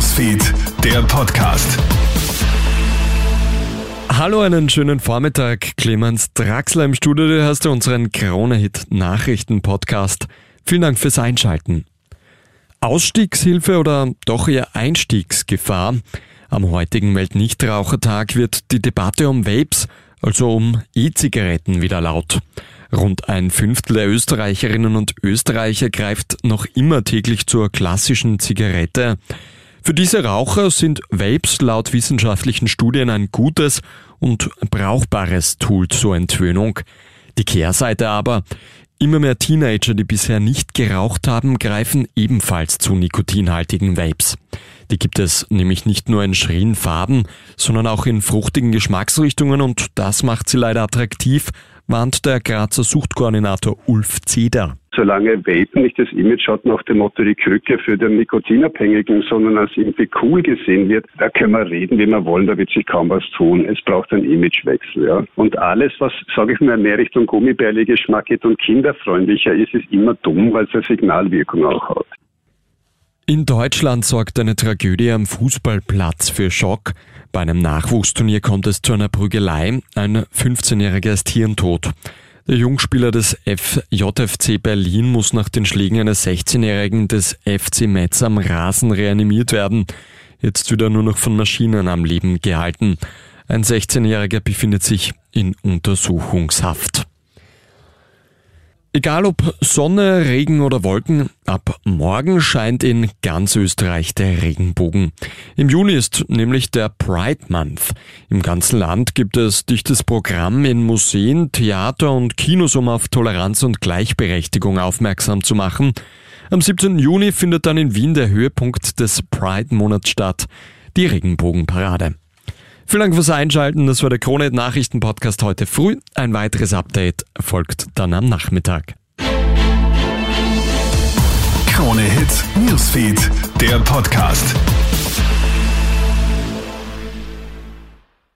Newsfeed, der Podcast. Hallo, einen schönen Vormittag. Clemens Draxler im Studio. Du hörst unseren Krone-Hit Nachrichten-Podcast. Vielen Dank fürs Einschalten. Ausstiegshilfe oder doch eher Einstiegsgefahr? Am heutigen Weltnichtrauchertag wird die Debatte um Vapes, also um E-Zigaretten, wieder laut. Rund ein Fünftel der Österreicherinnen und Österreicher greift noch immer täglich zur klassischen Zigarette. Für diese Raucher sind Vapes laut wissenschaftlichen Studien ein gutes und brauchbares Tool zur Entwöhnung. Die Kehrseite aber, immer mehr Teenager, die bisher nicht geraucht haben, greifen ebenfalls zu nikotinhaltigen Vapes. Die gibt es nämlich nicht nur in schrillen Farben, sondern auch in fruchtigen Geschmacksrichtungen und das macht sie leider attraktiv, warnt der Grazer Suchtkoordinator Ulf Zeder. Solange Vapen nicht das Image hat nach dem Motto die Krücke für den Nikotinabhängigen, sondern als irgendwie cool gesehen wird, da können wir reden, wie wir wollen, da wird sich kaum was tun. Es braucht einen Imagewechsel. Ja. Und alles, was, sage ich mal, mehr Richtung Gummibärli-Geschmack geht und kinderfreundlicher ist, ist immer dumm, weil es eine Signalwirkung auch hat. In Deutschland sorgt eine Tragödie am Fußballplatz für Schock. Bei einem Nachwuchsturnier kommt es zu einer Prügelei. Ein 15-Jähriger ist hirntot. Der Jungspieler des FJFC Berlin muss nach den Schlägen eines 16-Jährigen des FC Metz am Rasen reanimiert werden. Jetzt wird er nur noch von Maschinen am Leben gehalten. Ein 16-Jähriger befindet sich in Untersuchungshaft. Egal ob Sonne, Regen oder Wolken, ab morgen scheint in ganz Österreich der Regenbogen. Im Juni ist nämlich der Pride Month. Im ganzen Land gibt es dichtes Programm in Museen, Theater und Kinos, um auf Toleranz und Gleichberechtigung aufmerksam zu machen. Am 17. Juni findet dann in Wien der Höhepunkt des Pride-Monats statt, die Regenbogenparade. Vielen Dank fürs Einschalten. Das war der Krone Nachrichten Podcast heute früh. Ein weiteres Update folgt dann am Nachmittag. Krone Hits, Newsfeed, der Podcast.